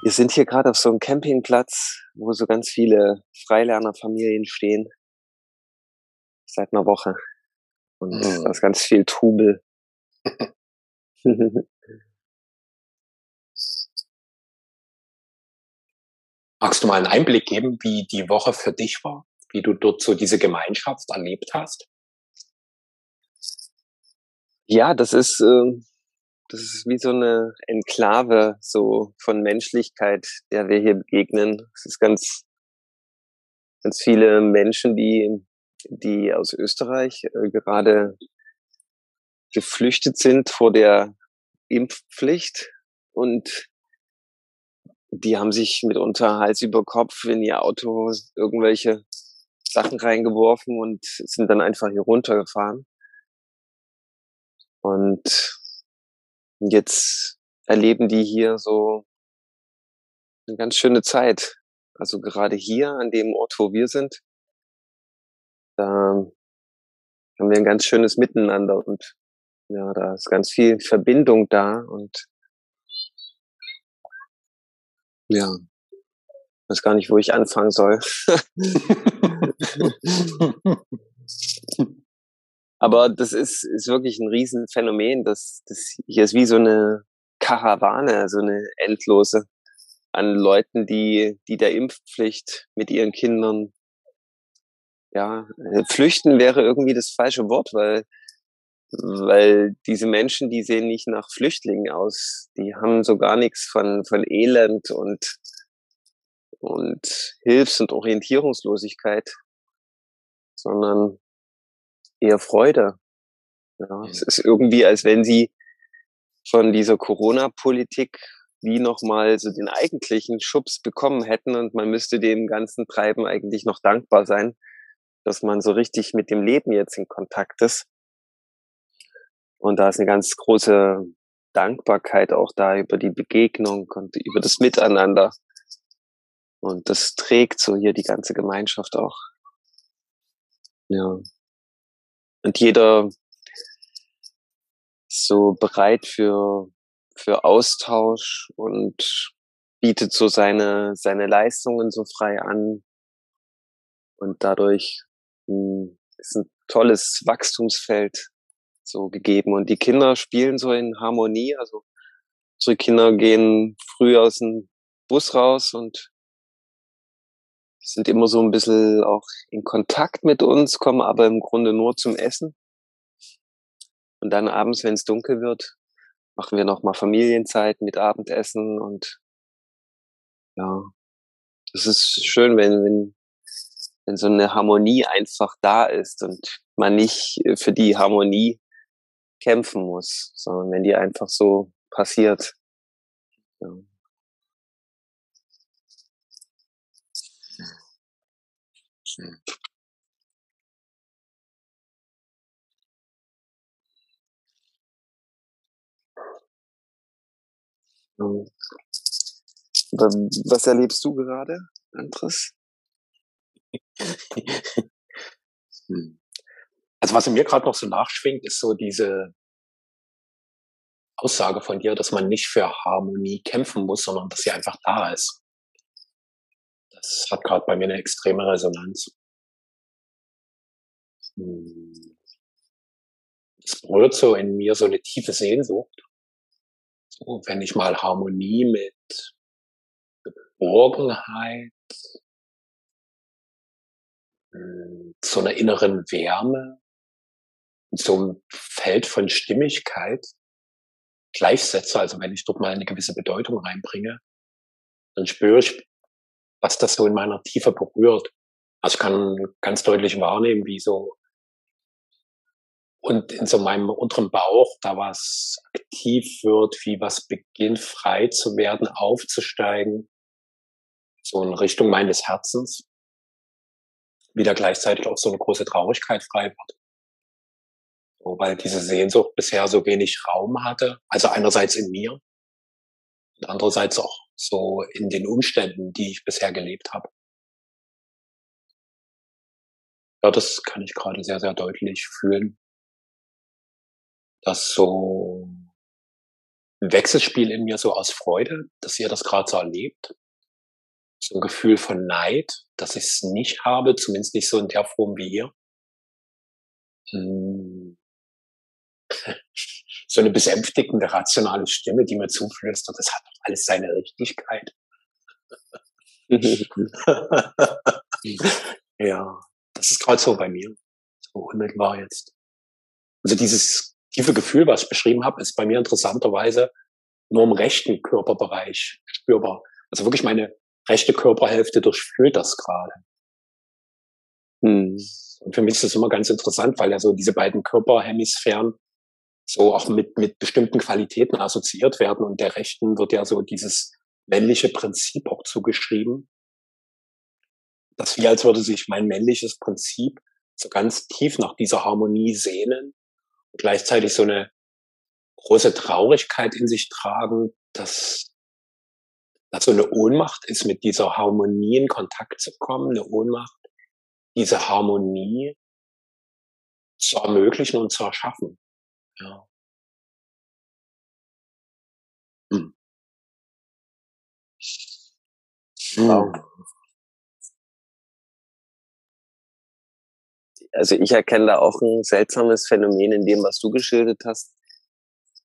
Wir sind hier gerade auf so einem Campingplatz, wo so ganz viele Freilernerfamilien stehen. Seit einer Woche. Und Mhm. da ist ganz viel Trubel. Magst du mal einen Einblick geben, wie die Woche für dich war? Wie du dort so diese Gemeinschaft erlebt hast? ja, das ist, ähm, das ist wie so eine Enklave so von Menschlichkeit, der wir hier begegnen. Es ist ganz, ganz viele Menschen, die, die aus Österreich äh, gerade geflüchtet sind vor der Impfpflicht und die haben sich mitunter Hals über Kopf in ihr Auto irgendwelche Sachen reingeworfen und sind dann einfach hier runtergefahren. Und jetzt erleben die hier so eine ganz schöne Zeit. Also gerade hier an dem Ort, wo wir sind, da haben wir ein ganz schönes Miteinander und ja, da ist ganz viel Verbindung da und ja, weiß gar nicht, wo ich anfangen soll. Aber das ist, ist wirklich ein Riesenphänomen. Das, das hier ist wie so eine Karawane, so eine endlose an Leuten, die, die der Impfpflicht mit ihren Kindern, ja, äh, flüchten wäre irgendwie das falsche Wort, weil, weil diese Menschen, die sehen nicht nach Flüchtlingen aus. Die haben so gar nichts von, von Elend und, und Hilfs- und Orientierungslosigkeit, sondern eher Freude. Ja, es ist irgendwie, als wenn sie von dieser Corona-Politik wie nochmal so den eigentlichen Schubs bekommen hätten und man müsste dem ganzen Treiben eigentlich noch dankbar sein, dass man so richtig mit dem Leben jetzt in Kontakt ist. Und da ist eine ganz große Dankbarkeit auch da über die Begegnung und über das Miteinander. Und das trägt so hier die ganze Gemeinschaft auch. Ja. Und jeder so bereit für, für Austausch und bietet so seine, seine Leistungen so frei an. Und dadurch mh, ist ein tolles Wachstumsfeld so gegeben. Und die Kinder spielen so in Harmonie. Also unsere Kinder gehen früh aus dem Bus raus und sind immer so ein bisschen auch in Kontakt mit uns, kommen aber im Grunde nur zum Essen. Und dann abends, wenn es dunkel wird, machen wir nochmal Familienzeit mit Abendessen und ja, das ist schön, wenn, wenn, wenn so eine Harmonie einfach da ist und man nicht für die Harmonie kämpfen muss, sondern wenn die einfach so passiert. Ja. Ähm, Was erlebst du gerade, Andres? Hm. Also was in mir gerade noch so nachschwingt, ist so diese Aussage von dir, dass man nicht für Harmonie kämpfen muss, sondern dass sie einfach da ist. Das hat gerade bei mir eine extreme Resonanz. Hm. Es berührt so in mir so eine tiefe Sehnsucht. So, wenn ich mal Harmonie mit Geborgenheit, hm, so einer inneren Wärme, so einem Feld von Stimmigkeit gleichsetze, also wenn ich dort mal eine gewisse Bedeutung reinbringe, dann spüre ich, was das so in meiner Tiefe berührt. Also ich kann ganz deutlich wahrnehmen, wie so und in so meinem unteren Bauch da was aktiv wird, wie was beginnt frei zu werden, aufzusteigen, so in Richtung meines Herzens, wieder gleichzeitig auch so eine große Traurigkeit frei wird. So, weil diese Sehnsucht bisher so wenig Raum hatte. Also einerseits in mir und andererseits auch so in den Umständen, die ich bisher gelebt habe. Ja, das kann ich gerade sehr, sehr deutlich fühlen. Dass so ein Wechselspiel in mir so aus Freude, dass ihr das gerade so erlebt. So ein Gefühl von Neid, dass ich es nicht habe, zumindest nicht so in der Form wie ihr. Hm. So eine besänftigende, rationale Stimme, die mir zuflüstert, das hat doch alles seine Richtigkeit. ja, das ist gerade so bei mir. So unmittelbar jetzt. Also dieses tiefe Gefühl, was ich beschrieben habe, ist bei mir interessanterweise nur im rechten Körperbereich spürbar. Also wirklich meine rechte Körperhälfte durchfühlt das gerade. Hm. Und für mich ist das immer ganz interessant, weil ja so diese beiden Körperhemisphären so auch mit, mit bestimmten Qualitäten assoziiert werden. Und der rechten wird ja so dieses männliche Prinzip auch zugeschrieben. Das wie als würde sich mein männliches Prinzip so ganz tief nach dieser Harmonie sehnen und gleichzeitig so eine große Traurigkeit in sich tragen, dass dass so eine Ohnmacht ist, mit dieser Harmonie in Kontakt zu kommen, eine Ohnmacht, diese Harmonie zu ermöglichen und zu erschaffen. Ja. Hm. Wow. Also ich erkenne da auch ein seltsames Phänomen in dem, was du geschildert hast,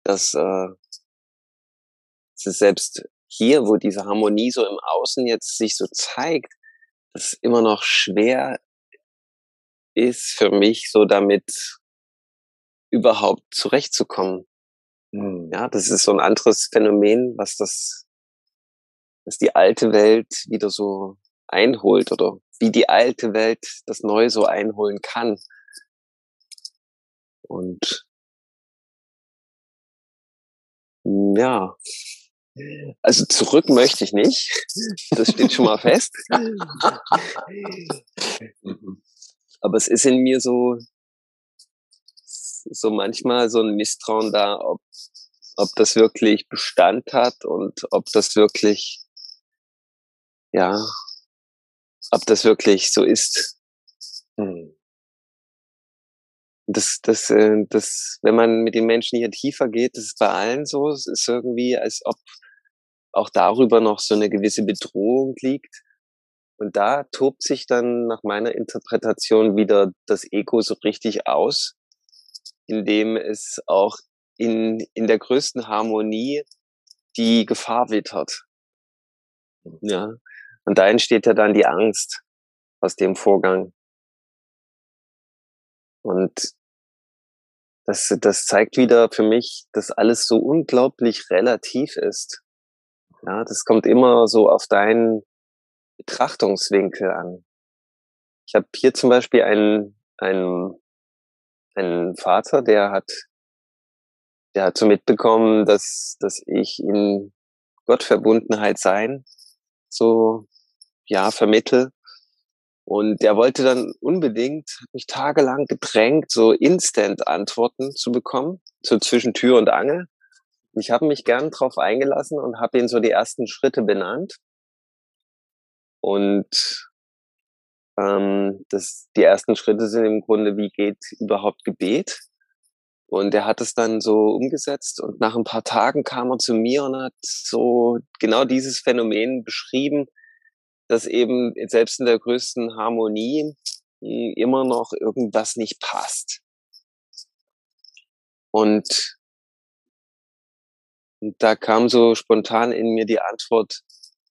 dass äh, es selbst hier, wo diese Harmonie so im Außen jetzt sich so zeigt, das immer noch schwer ist für mich, so damit überhaupt zurechtzukommen. Hm. Ja, das ist so ein anderes Phänomen, was das, was die alte Welt wieder so einholt oder wie die alte Welt das Neue so einholen kann. Und ja, also zurück möchte ich nicht. Das steht schon mal fest. Aber es ist in mir so, so manchmal so ein Misstrauen da, ob, ob das wirklich Bestand hat und ob das wirklich, ja, ob das wirklich so ist. Hm. Das, das, äh, das, wenn man mit den Menschen hier tiefer geht, das ist bei allen so. Es ist irgendwie, als ob auch darüber noch so eine gewisse Bedrohung liegt. Und da tobt sich dann nach meiner Interpretation wieder das Ego so richtig aus, indem es auch in, in der größten Harmonie die Gefahr wittert. Ja. Und da entsteht ja dann die Angst aus dem Vorgang. Und das, das zeigt wieder für mich, dass alles so unglaublich relativ ist. Ja, das kommt immer so auf deinen Betrachtungswinkel an. Ich habe hier zum Beispiel einen, einen, einen Vater, der hat, der hat so mitbekommen, dass, dass ich in Gottverbundenheit sein so ja vermittel und der wollte dann unbedingt, hat mich tagelang gedrängt, so Instant-Antworten zu bekommen, so zwischen Tür und Angel. Ich habe mich gern drauf eingelassen und habe ihn so die ersten Schritte benannt. Und ähm, das, die ersten Schritte sind im Grunde, wie geht überhaupt Gebet? Und er hat es dann so umgesetzt und nach ein paar Tagen kam er zu mir und hat so genau dieses Phänomen beschrieben, dass eben selbst in der größten Harmonie hm, immer noch irgendwas nicht passt. Und da kam so spontan in mir die Antwort,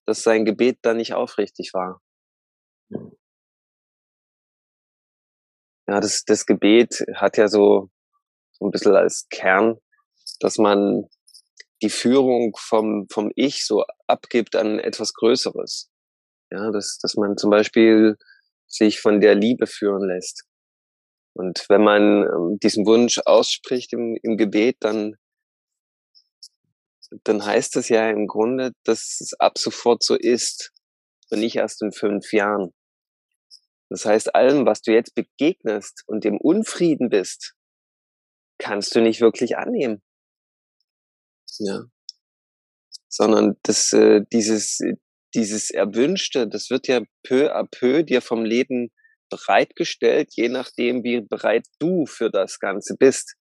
dass sein Gebet da nicht aufrichtig war. Ja, das, das Gebet hat ja so, so ein bisschen als Kern, dass man die Führung vom, vom Ich so abgibt an etwas Größeres. Ja, dass, dass man zum Beispiel sich von der Liebe führen lässt. Und wenn man ähm, diesen Wunsch ausspricht im, im Gebet, dann, dann heißt das ja im Grunde, dass es ab sofort so ist und nicht erst in fünf Jahren. Das heißt, allem, was du jetzt begegnest und im Unfrieden bist, kannst du nicht wirklich annehmen. Ja. Sondern das, äh, dieses, dieses Erwünschte, das wird ja peu à peu dir vom Leben bereitgestellt, je nachdem, wie bereit du für das Ganze bist.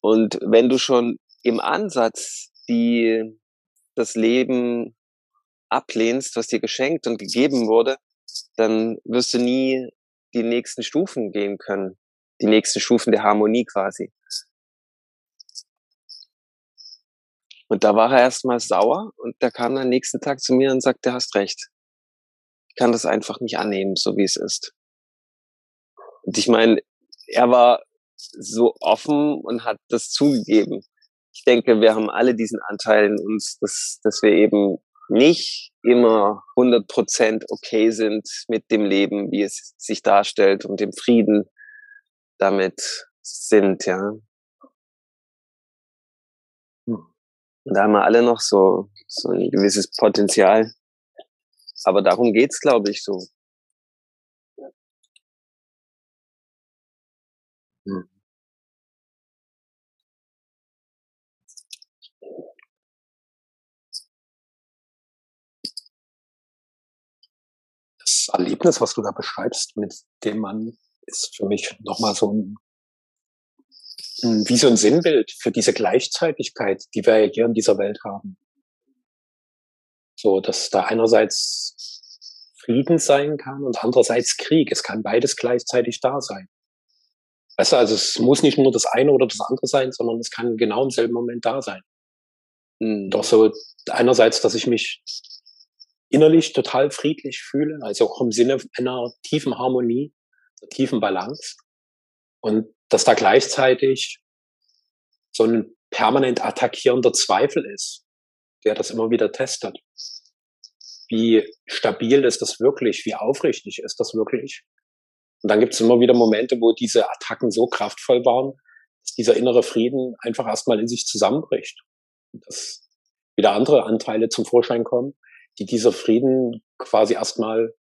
Und wenn du schon im Ansatz die das Leben ablehnst, was dir geschenkt und gegeben wurde, dann wirst du nie die nächsten Stufen gehen können. Die nächsten Stufen der Harmonie quasi. Und da war er erstmal sauer und der kam dann nächsten Tag zu mir und sagte, hast recht. Ich kann das einfach nicht annehmen, so wie es ist. Und ich meine, er war so offen und hat das zugegeben. Ich denke, wir haben alle diesen Anteil in uns, dass, dass wir eben nicht immer 100% okay sind mit dem Leben, wie es sich darstellt und dem Frieden damit sind, ja. Hm. Und da haben wir alle noch so, so ein gewisses Potenzial. Aber darum geht's, glaube ich, so. Erlebnis, was du da beschreibst, mit dem Mann, ist für mich nochmal so ein, wie so ein Sinnbild für diese Gleichzeitigkeit, die wir hier in dieser Welt haben. So, dass da einerseits Frieden sein kann und andererseits Krieg. Es kann beides gleichzeitig da sein. Weißt du, also es muss nicht nur das eine oder das andere sein, sondern es kann genau im selben Moment da sein. Mhm. Doch so einerseits, dass ich mich innerlich total friedlich fühle, also auch im Sinne einer tiefen Harmonie, einer tiefen Balance. Und dass da gleichzeitig so ein permanent attackierender Zweifel ist, der das immer wieder testet. Wie stabil ist das wirklich? Wie aufrichtig ist das wirklich? Und dann gibt es immer wieder Momente, wo diese Attacken so kraftvoll waren, dass dieser innere Frieden einfach erstmal in sich zusammenbricht. Dass wieder andere Anteile zum Vorschein kommen, die dieser Frieden quasi erstmal,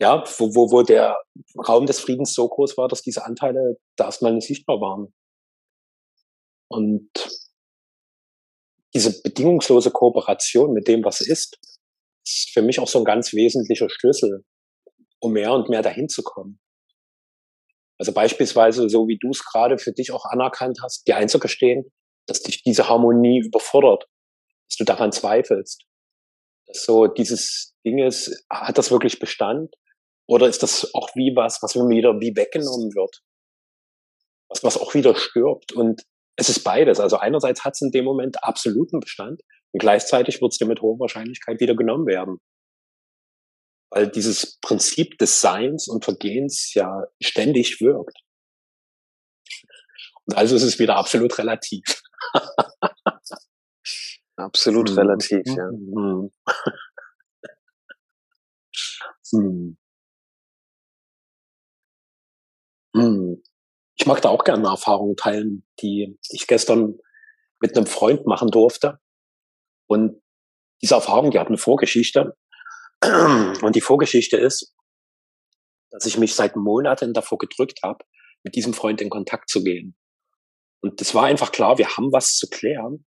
ja, wo, wo, wo der Raum des Friedens so groß war, dass diese Anteile da erstmal nicht sichtbar waren. Und diese bedingungslose Kooperation mit dem, was ist, ist für mich auch so ein ganz wesentlicher Schlüssel um mehr und mehr dahin zu kommen. Also beispielsweise, so wie du es gerade für dich auch anerkannt hast, dir einzugestehen, dass dich diese Harmonie überfordert, dass du daran zweifelst. Dass so dieses Ding ist, hat das wirklich Bestand? Oder ist das auch wie was, was mir wieder wie weggenommen wird? Was, was auch wieder stirbt. Und es ist beides. Also einerseits hat es in dem Moment absoluten Bestand und gleichzeitig wird es dir mit hoher Wahrscheinlichkeit wieder genommen werden weil dieses Prinzip des Seins und Vergehens ja ständig wirkt. Und also ist es wieder absolut relativ. absolut hm. relativ, ja. Hm. Hm. Hm. Ich mag da auch gerne eine Erfahrung teilen, die ich gestern mit einem Freund machen durfte. Und diese Erfahrung, die hat eine Vorgeschichte. Und die Vorgeschichte ist, dass ich mich seit Monaten davor gedrückt habe, mit diesem Freund in Kontakt zu gehen. Und es war einfach klar, wir haben was zu klären.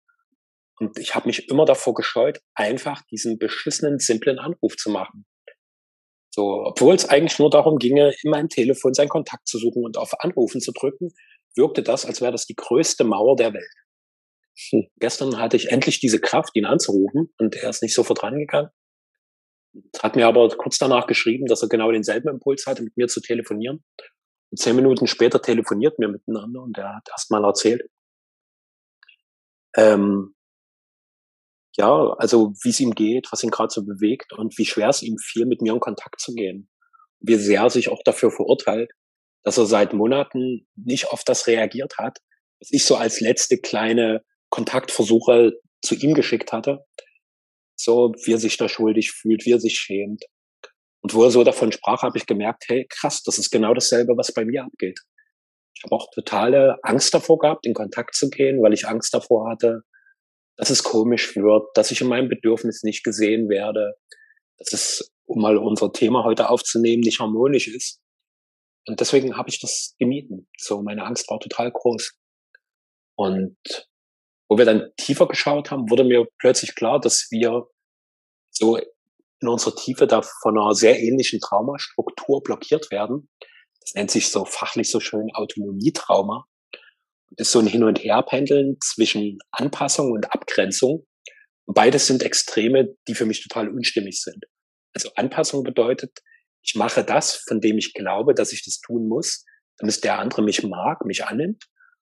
Und ich habe mich immer davor gescheut, einfach diesen beschissenen, simplen Anruf zu machen. So, obwohl es eigentlich nur darum ginge, in meinem Telefon seinen Kontakt zu suchen und auf Anrufen zu drücken, wirkte das, als wäre das die größte Mauer der Welt. Hm. Gestern hatte ich endlich diese Kraft, ihn anzurufen und er ist nicht sofort rangegangen. Hat mir aber kurz danach geschrieben, dass er genau denselben Impuls hatte, mit mir zu telefonieren. Und zehn Minuten später telefoniert wir miteinander und er hat erstmal erzählt, ähm, ja, also wie es ihm geht, was ihn gerade so bewegt und wie schwer es ihm fiel, mit mir in Kontakt zu gehen. Wie sehr er sich auch dafür verurteilt, dass er seit Monaten nicht auf das reagiert hat, was ich so als letzte kleine Kontaktversuche zu ihm geschickt hatte so wie er sich da schuldig fühlt, wie er sich schämt. Und wo er so davon sprach, habe ich gemerkt, hey, krass, das ist genau dasselbe, was bei mir abgeht. Ich habe auch totale Angst davor gehabt, in Kontakt zu gehen, weil ich Angst davor hatte, dass es komisch wird, dass ich in meinem Bedürfnis nicht gesehen werde, dass es, um mal unser Thema heute aufzunehmen, nicht harmonisch ist. Und deswegen habe ich das gemieden. So, meine Angst war total groß. Und wo wir dann tiefer geschaut haben, wurde mir plötzlich klar, dass wir so in unserer Tiefe da von einer sehr ähnlichen Traumastruktur blockiert werden. Das nennt sich so fachlich so schön Autonomietrauma. Das ist so ein Hin- und Herpendeln zwischen Anpassung und Abgrenzung. Beides sind Extreme, die für mich total unstimmig sind. Also Anpassung bedeutet, ich mache das, von dem ich glaube, dass ich das tun muss, damit der andere mich mag, mich annimmt.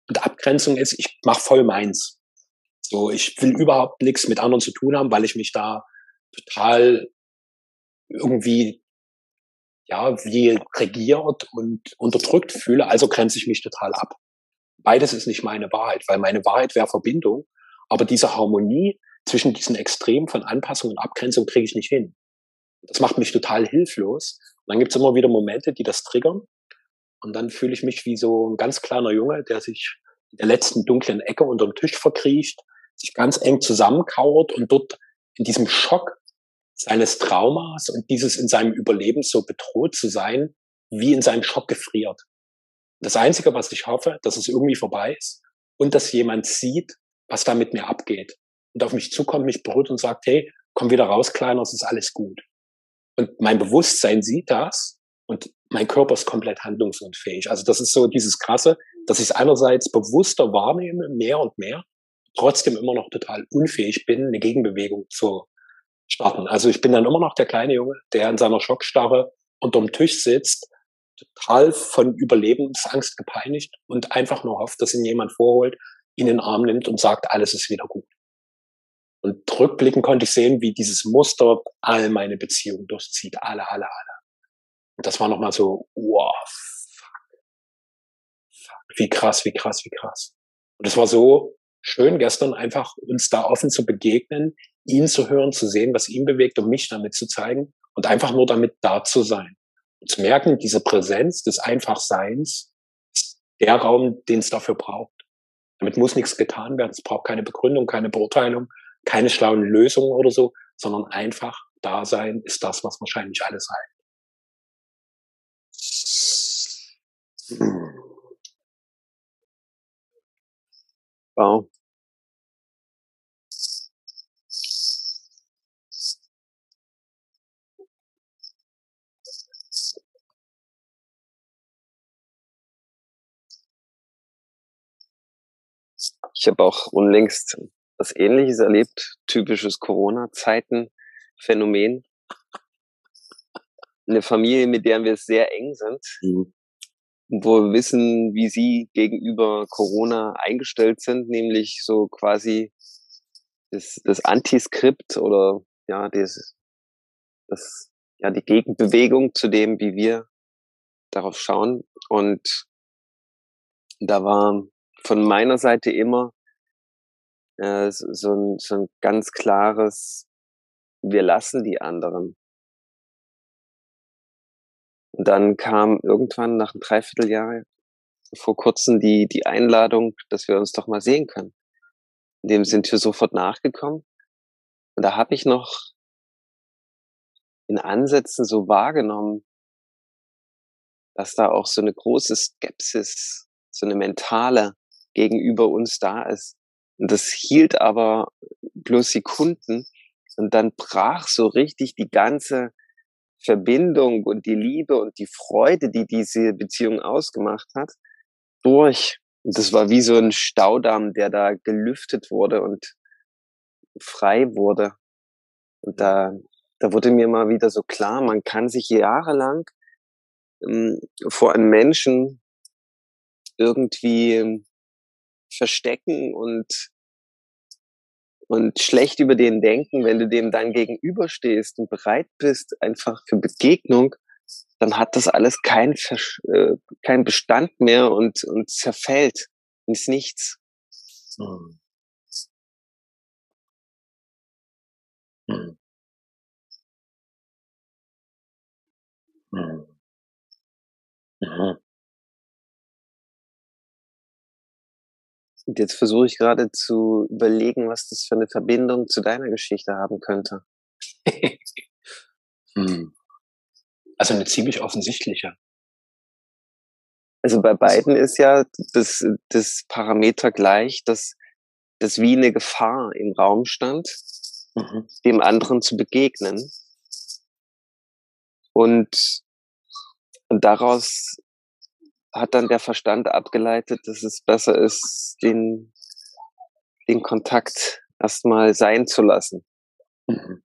Und Abgrenzung ist, ich mache voll meins. So, ich will überhaupt nichts mit anderen zu tun haben, weil ich mich da total irgendwie ja wie regiert und unterdrückt fühle. Also grenze ich mich total ab. Beides ist nicht meine Wahrheit, weil meine Wahrheit wäre Verbindung. Aber diese Harmonie zwischen diesen Extremen von Anpassung und Abgrenzung kriege ich nicht hin. Das macht mich total hilflos. Und dann gibt es immer wieder Momente, die das triggern. Und dann fühle ich mich wie so ein ganz kleiner Junge, der sich in der letzten dunklen Ecke unterm Tisch verkriecht, sich ganz eng zusammenkauert und dort in diesem Schock seines Traumas und dieses in seinem Überleben so bedroht zu sein, wie in seinem Schock gefriert. Das Einzige, was ich hoffe, dass es irgendwie vorbei ist und dass jemand sieht, was da mit mir abgeht und auf mich zukommt, mich berührt und sagt, hey, komm wieder raus, Kleiner, es ist alles gut. Und mein Bewusstsein sieht das und mein Körper ist komplett handlungsunfähig. Also das ist so dieses Krasse, dass ich es einerseits bewusster wahrnehme, mehr und mehr, trotzdem immer noch total unfähig bin, eine Gegenbewegung zu starten. Also ich bin dann immer noch der kleine Junge, der in seiner Schockstarre unterm Tisch sitzt, total von Überlebensangst gepeinigt und einfach nur hofft, dass ihn jemand vorholt, ihn in den Arm nimmt und sagt, alles ist wieder gut. Und rückblickend konnte ich sehen, wie dieses Muster all meine Beziehungen durchzieht. Alle, alle, alle. Und das war nochmal so, wow, fuck. fuck. Wie krass, wie krass, wie krass. Und es war so schön gestern einfach uns da offen zu begegnen, ihn zu hören, zu sehen, was ihn bewegt und mich damit zu zeigen und einfach nur damit da zu sein. Zu merken, diese Präsenz des Einfachseins ist der Raum, den es dafür braucht. Damit muss nichts getan werden. Es braucht keine Begründung, keine Beurteilung, keine schlauen Lösungen oder so, sondern einfach da sein ist das, was wahrscheinlich alles heilt. Wow. Ich habe auch unlängst was Ähnliches erlebt, typisches Corona-Zeiten-Phänomen. Eine Familie, mit der wir sehr eng sind, mhm. wo wir wissen, wie sie gegenüber Corona eingestellt sind, nämlich so quasi das, das Antiskript oder ja, das, das, ja, die Gegenbewegung zu dem, wie wir darauf schauen. Und da war von meiner Seite immer äh, so, ein, so ein ganz klares, wir lassen die anderen. Und dann kam irgendwann nach einem Dreivierteljahr vor kurzem die, die Einladung, dass wir uns doch mal sehen können. In dem sind wir sofort nachgekommen. Und da habe ich noch in Ansätzen so wahrgenommen, dass da auch so eine große Skepsis, so eine mentale gegenüber uns da ist. Und das hielt aber bloß Sekunden und dann brach so richtig die ganze Verbindung und die Liebe und die Freude, die diese Beziehung ausgemacht hat, durch. Und das war wie so ein Staudamm, der da gelüftet wurde und frei wurde. Und da, da wurde mir mal wieder so klar, man kann sich jahrelang ähm, vor einem Menschen irgendwie verstecken und und schlecht über den denken, wenn du dem dann gegenüberstehst und bereit bist einfach für Begegnung, dann hat das alles kein, äh, kein Bestand mehr und, und zerfällt ins Nichts. Hm. Hm. Hm. Und jetzt versuche ich gerade zu überlegen, was das für eine Verbindung zu deiner Geschichte haben könnte. hm. Also eine ziemlich offensichtliche. Also bei beiden ist ja das, das Parameter gleich, dass das wie eine Gefahr im Raum stand, mhm. dem anderen zu begegnen. Und, und daraus hat dann der Verstand abgeleitet, dass es besser ist, den, den Kontakt erstmal sein zu lassen. Mhm.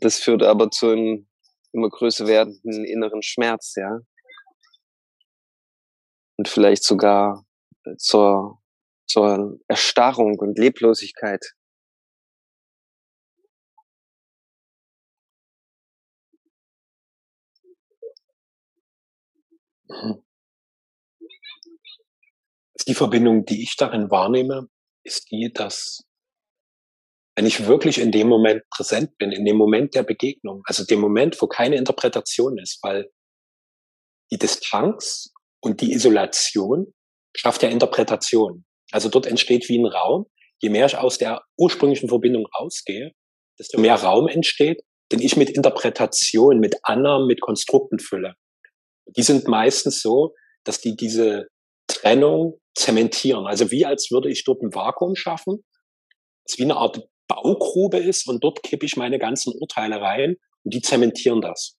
Das führt aber zu einem immer größer werdenden inneren Schmerz, ja. Und vielleicht sogar zur, zur Erstarrung und Leblosigkeit. Die Verbindung, die ich darin wahrnehme, ist die, dass wenn ich wirklich in dem Moment präsent bin, in dem Moment der Begegnung, also dem Moment, wo keine Interpretation ist, weil die Distanz und die Isolation schafft ja Interpretation. Also dort entsteht wie ein Raum. Je mehr ich aus der ursprünglichen Verbindung rausgehe, desto mehr Raum entsteht, den ich mit Interpretation, mit Annahmen, mit Konstrukten fülle. Die sind meistens so, dass die diese Trennung zementieren. Also wie als würde ich dort ein Vakuum schaffen, das wie eine Art Baugrube ist und dort kippe ich meine ganzen Urteile rein und die zementieren das.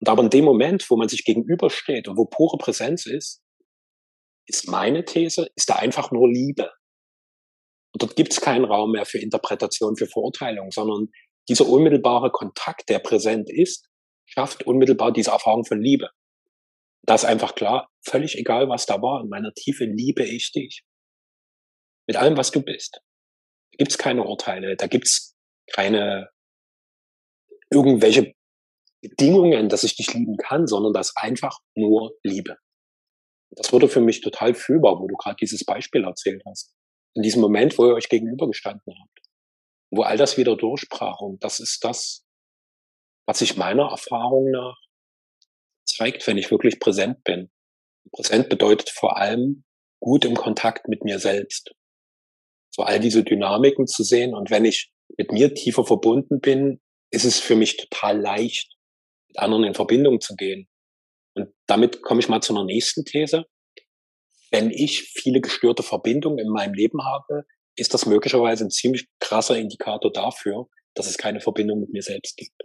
Und aber in dem Moment, wo man sich gegenübersteht und wo pure Präsenz ist, ist meine These, ist da einfach nur Liebe. Und dort gibt es keinen Raum mehr für Interpretation, für Verurteilung, sondern dieser unmittelbare Kontakt, der präsent ist, schafft unmittelbar diese Erfahrung von Liebe. Da ist einfach klar, völlig egal, was da war, in meiner Tiefe liebe ich dich. Mit allem, was du bist. Da gibt's keine Urteile, da gibt's keine irgendwelche Bedingungen, dass ich dich lieben kann, sondern das einfach nur Liebe. Das wurde für mich total fühlbar, wo du gerade dieses Beispiel erzählt hast. In diesem Moment, wo ihr euch gegenübergestanden habt. Wo all das wieder durchbrach. Und das ist das, was sich meiner Erfahrung nach zeigt, wenn ich wirklich präsent bin. Präsent bedeutet vor allem gut im Kontakt mit mir selbst. So all diese Dynamiken zu sehen. Und wenn ich mit mir tiefer verbunden bin, ist es für mich total leicht, mit anderen in Verbindung zu gehen. Und damit komme ich mal zu einer nächsten These. Wenn ich viele gestörte Verbindungen in meinem Leben habe, ist das möglicherweise ein ziemlich krasser Indikator dafür, dass es keine Verbindung mit mir selbst gibt.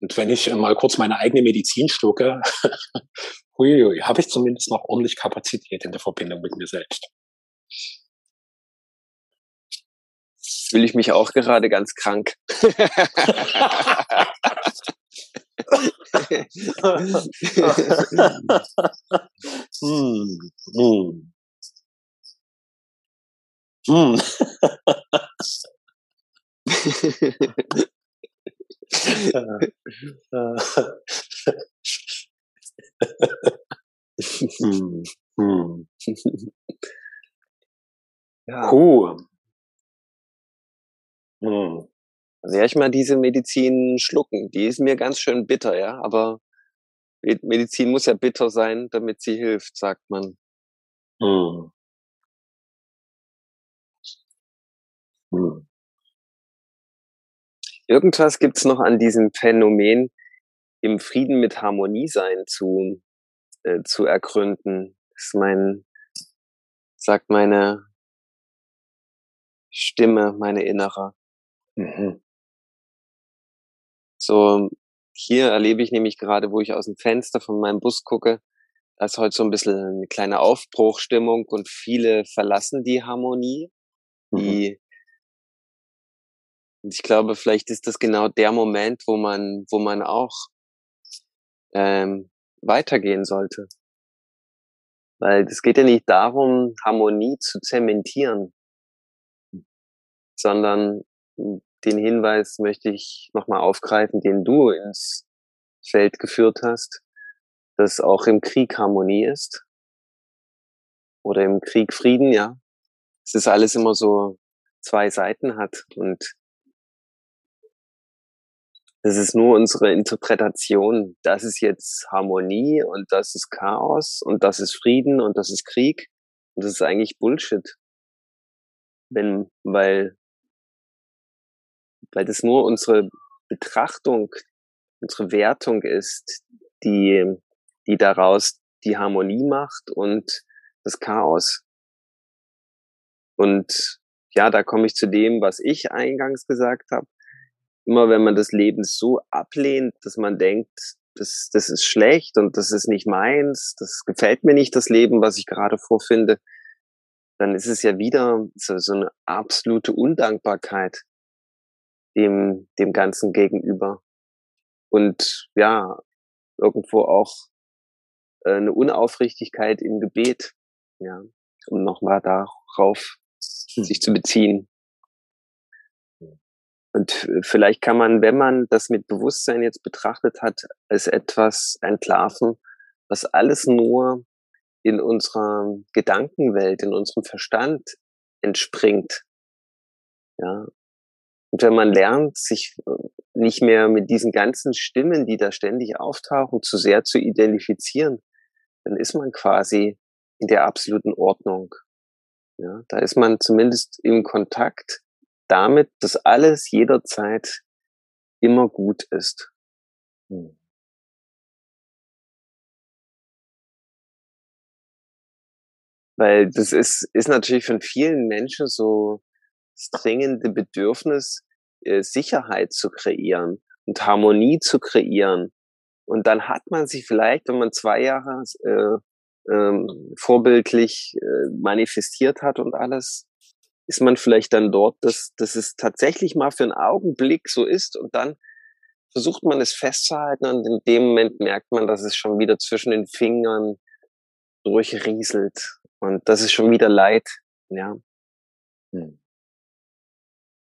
Und wenn ich mal kurz meine eigene Medizin schlucke, huiui, habe ich zumindest noch ordentlich Kapazität in der Verbindung mit mir selbst. Fühle ich mich auch gerade ganz krank. hm, hm. Hm. hm. Hm. Ja. Cool. Hm. Also ja, ich mal diese Medizin schlucken. Die ist mir ganz schön bitter, ja. Aber Medizin muss ja bitter sein, damit sie hilft, sagt man. Hm. Hm. Irgendwas gibt's noch an diesem Phänomen, im Frieden mit Harmonie sein zu, äh, zu ergründen. Das ist mein, sagt meine Stimme, meine innere. Mhm. So, hier erlebe ich nämlich gerade, wo ich aus dem Fenster von meinem Bus gucke, da ist heute so ein bisschen eine kleine Aufbruchstimmung und viele verlassen die Harmonie. Mhm. Die, und ich glaube, vielleicht ist das genau der Moment, wo man, wo man auch ähm, weitergehen sollte. Weil es geht ja nicht darum, Harmonie zu zementieren, sondern den Hinweis möchte ich nochmal aufgreifen, den du ins Feld geführt hast, dass auch im Krieg Harmonie ist. Oder im Krieg Frieden, ja. Es ist alles immer so zwei Seiten hat und das ist nur unsere Interpretation. Das ist jetzt Harmonie und das ist Chaos und das ist Frieden und das ist Krieg. Und das ist eigentlich Bullshit. Wenn, weil weil das nur unsere Betrachtung, unsere Wertung ist, die, die daraus die Harmonie macht und das Chaos. Und ja, da komme ich zu dem, was ich eingangs gesagt habe. Immer wenn man das Leben so ablehnt, dass man denkt, das, das ist schlecht und das ist nicht meins, das gefällt mir nicht, das Leben, was ich gerade vorfinde, dann ist es ja wieder so, so eine absolute Undankbarkeit dem, dem Ganzen gegenüber. Und ja, irgendwo auch äh, eine Unaufrichtigkeit im Gebet, ja, um nochmal darauf sich zu beziehen. Und äh, vielleicht kann man, wenn man das mit Bewusstsein jetzt betrachtet hat, als etwas entlarven, was alles nur in unserer Gedankenwelt, in unserem Verstand entspringt. Ja. Und wenn man lernt, sich äh, nicht mehr mit diesen ganzen Stimmen, die da ständig auftauchen, zu sehr zu identifizieren, dann ist man quasi in der absoluten Ordnung. Ja, da ist man zumindest im Kontakt damit, dass alles jederzeit immer gut ist. Hm. Weil das ist, ist natürlich von vielen Menschen so das dringende Bedürfnis, äh, Sicherheit zu kreieren und Harmonie zu kreieren. Und dann hat man sich vielleicht, wenn man zwei Jahre äh, ähm, vorbildlich äh, manifestiert hat und alles, ist man vielleicht dann dort, dass, dass es tatsächlich mal für einen Augenblick so ist und dann versucht man es festzuhalten und in dem Moment merkt man, dass es schon wieder zwischen den Fingern durchrieselt und das ist schon wieder Leid, ja. Hm.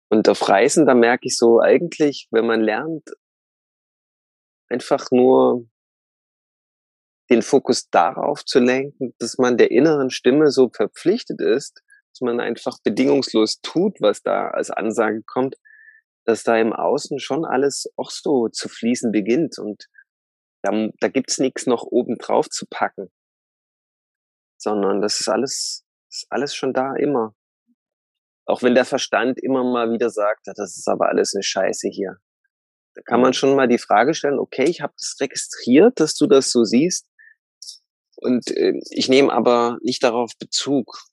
Und auf Reisen, da merke ich so eigentlich, wenn man lernt, einfach nur den Fokus darauf zu lenken, dass man der inneren Stimme so verpflichtet ist, dass man einfach bedingungslos tut, was da als Ansage kommt, dass da im Außen schon alles auch so zu fließen beginnt und da, da gibt's nichts noch oben drauf zu packen, sondern das ist alles, ist alles schon da immer. Auch wenn der Verstand immer mal wieder sagt, das ist aber alles eine Scheiße hier. Da kann man schon mal die Frage stellen, okay, ich habe das registriert, dass du das so siehst. Und äh, ich nehme aber nicht darauf Bezug,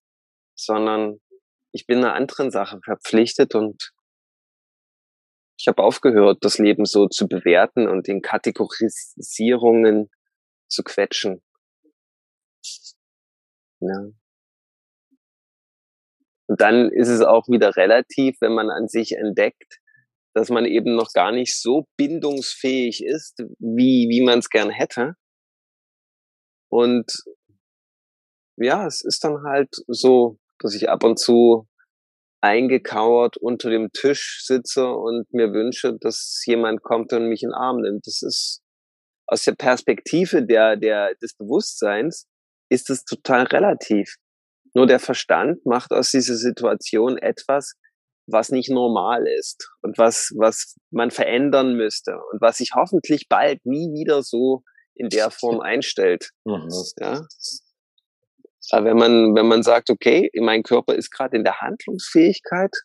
sondern ich bin einer anderen Sache verpflichtet und ich habe aufgehört, das Leben so zu bewerten und in Kategorisierungen zu quetschen. Ja. Und dann ist es auch wieder relativ, wenn man an sich entdeckt, dass man eben noch gar nicht so bindungsfähig ist, wie, wie man es gern hätte. Und ja, es ist dann halt so, dass ich ab und zu eingekauert unter dem Tisch sitze und mir wünsche, dass jemand kommt und mich in den Arm nimmt. Das ist aus der Perspektive der, der, des Bewusstseins ist es total relativ. Nur der Verstand macht aus dieser Situation etwas, was nicht normal ist und was, was man verändern müsste und was sich hoffentlich bald nie wieder so in der Form einstellt. Mhm. Ja? Aber wenn man, wenn man sagt, okay, mein Körper ist gerade in der Handlungsfähigkeit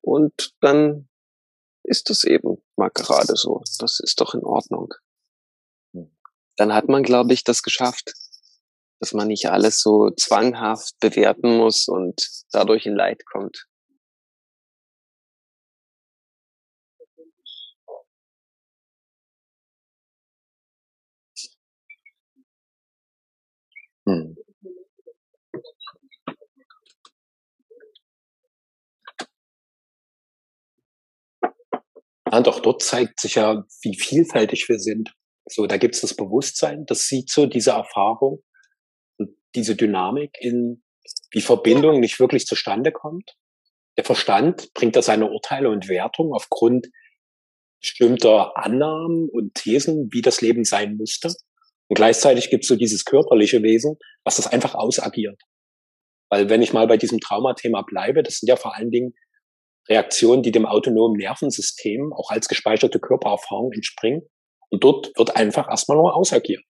und dann ist das eben mal gerade so. Das ist doch in Ordnung. Dann hat man, glaube ich, das geschafft dass man nicht alles so zwanghaft bewerten muss und dadurch in Leid kommt. Ja, doch dort zeigt sich ja, wie vielfältig wir sind. So, da gibt es das Bewusstsein, das sieht so diese Erfahrung diese Dynamik in die Verbindung nicht wirklich zustande kommt. Der Verstand bringt da seine Urteile und Wertungen aufgrund bestimmter Annahmen und Thesen, wie das Leben sein müsste. Und gleichzeitig gibt es so dieses körperliche Wesen, was das einfach ausagiert. Weil wenn ich mal bei diesem Traumathema bleibe, das sind ja vor allen Dingen Reaktionen, die dem autonomen Nervensystem auch als gespeicherte Körpererfahrung entspringen. Und dort wird einfach erstmal nur ausagiert.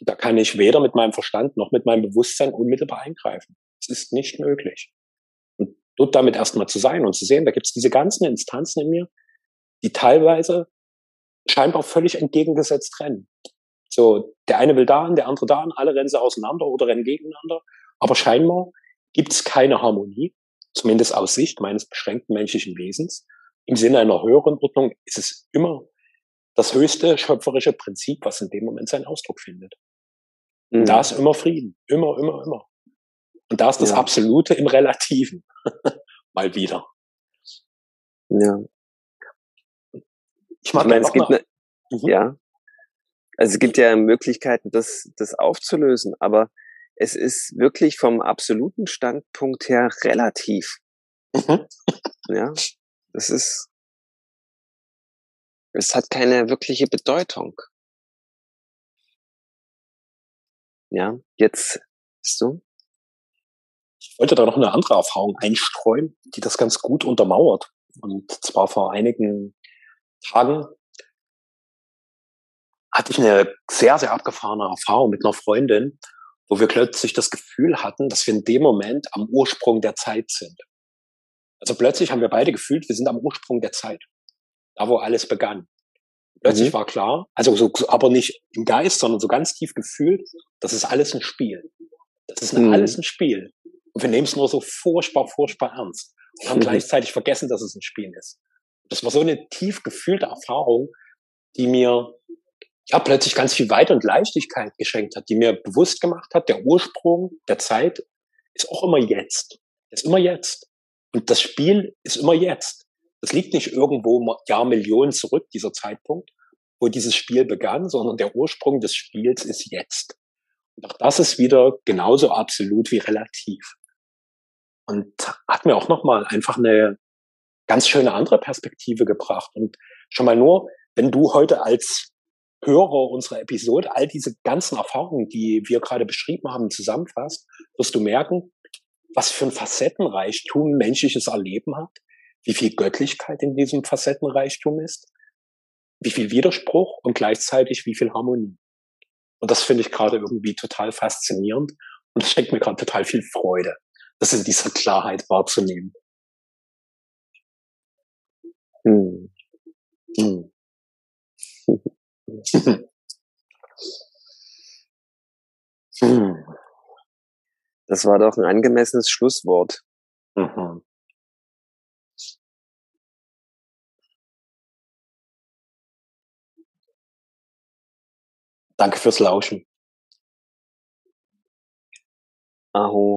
Da kann ich weder mit meinem Verstand noch mit meinem Bewusstsein unmittelbar eingreifen. Es ist nicht möglich. Und dort damit erstmal zu sein und zu sehen, da gibt es diese ganzen Instanzen in mir, die teilweise scheinbar völlig entgegengesetzt rennen. So, der eine will da der andere da alle rennen sie auseinander oder rennen gegeneinander. Aber scheinbar gibt es keine Harmonie, zumindest aus Sicht meines beschränkten menschlichen Wesens. Im Sinne einer höheren Ordnung ist es immer das höchste schöpferische Prinzip, was in dem Moment seinen Ausdruck findet. Mhm. Da ist immer Frieden. Immer, immer, immer. Und da ist das ja. Absolute im Relativen. Mal wieder. Ja. Ich, mag ich meine, es gibt eine, mhm. ja. Also es gibt ja Möglichkeiten, das, das aufzulösen, aber es ist wirklich vom absoluten Standpunkt her relativ. Mhm. Ja, das ist, es hat keine wirkliche Bedeutung. Ja, jetzt bist du. Ich wollte da noch eine andere Erfahrung einstreuen, die das ganz gut untermauert. Und zwar vor einigen Tagen hatte ich eine sehr, sehr abgefahrene Erfahrung mit einer Freundin, wo wir plötzlich das Gefühl hatten, dass wir in dem Moment am Ursprung der Zeit sind. Also plötzlich haben wir beide gefühlt, wir sind am Ursprung der Zeit. Da, wo alles begann. Plötzlich mhm. war klar, also so, aber nicht im Geist, sondern so ganz tief gefühlt, das ist alles ein Spiel. Das ist mhm. alles ein Spiel. Und wir nehmen es nur so furchtbar, furchtbar ernst. Und haben mhm. gleichzeitig vergessen, dass es ein Spiel ist. Das war so eine tief gefühlte Erfahrung, die mir ja plötzlich ganz viel Weite und Leichtigkeit geschenkt hat, die mir bewusst gemacht hat, der Ursprung der Zeit ist auch immer jetzt. Ist immer jetzt. Und das Spiel ist immer jetzt. Das liegt nicht irgendwo Jahrmillionen zurück, dieser Zeitpunkt, wo dieses Spiel begann, sondern der Ursprung des Spiels ist jetzt. Und auch das ist wieder genauso absolut wie relativ. Und hat mir auch nochmal einfach eine ganz schöne andere Perspektive gebracht. Und schon mal nur, wenn du heute als Hörer unserer Episode all diese ganzen Erfahrungen, die wir gerade beschrieben haben, zusammenfasst, wirst du merken, was für ein Facettenreichtum menschliches Erleben hat, wie viel Göttlichkeit in diesem Facettenreichtum ist, wie viel Widerspruch und gleichzeitig wie viel Harmonie. Und das finde ich gerade irgendwie total faszinierend und es schenkt mir gerade total viel Freude, das in dieser Klarheit wahrzunehmen. Hm. Hm. hm. Das war doch ein angemessenes Schlusswort. Mhm. Danke fürs Lauschen. Aho.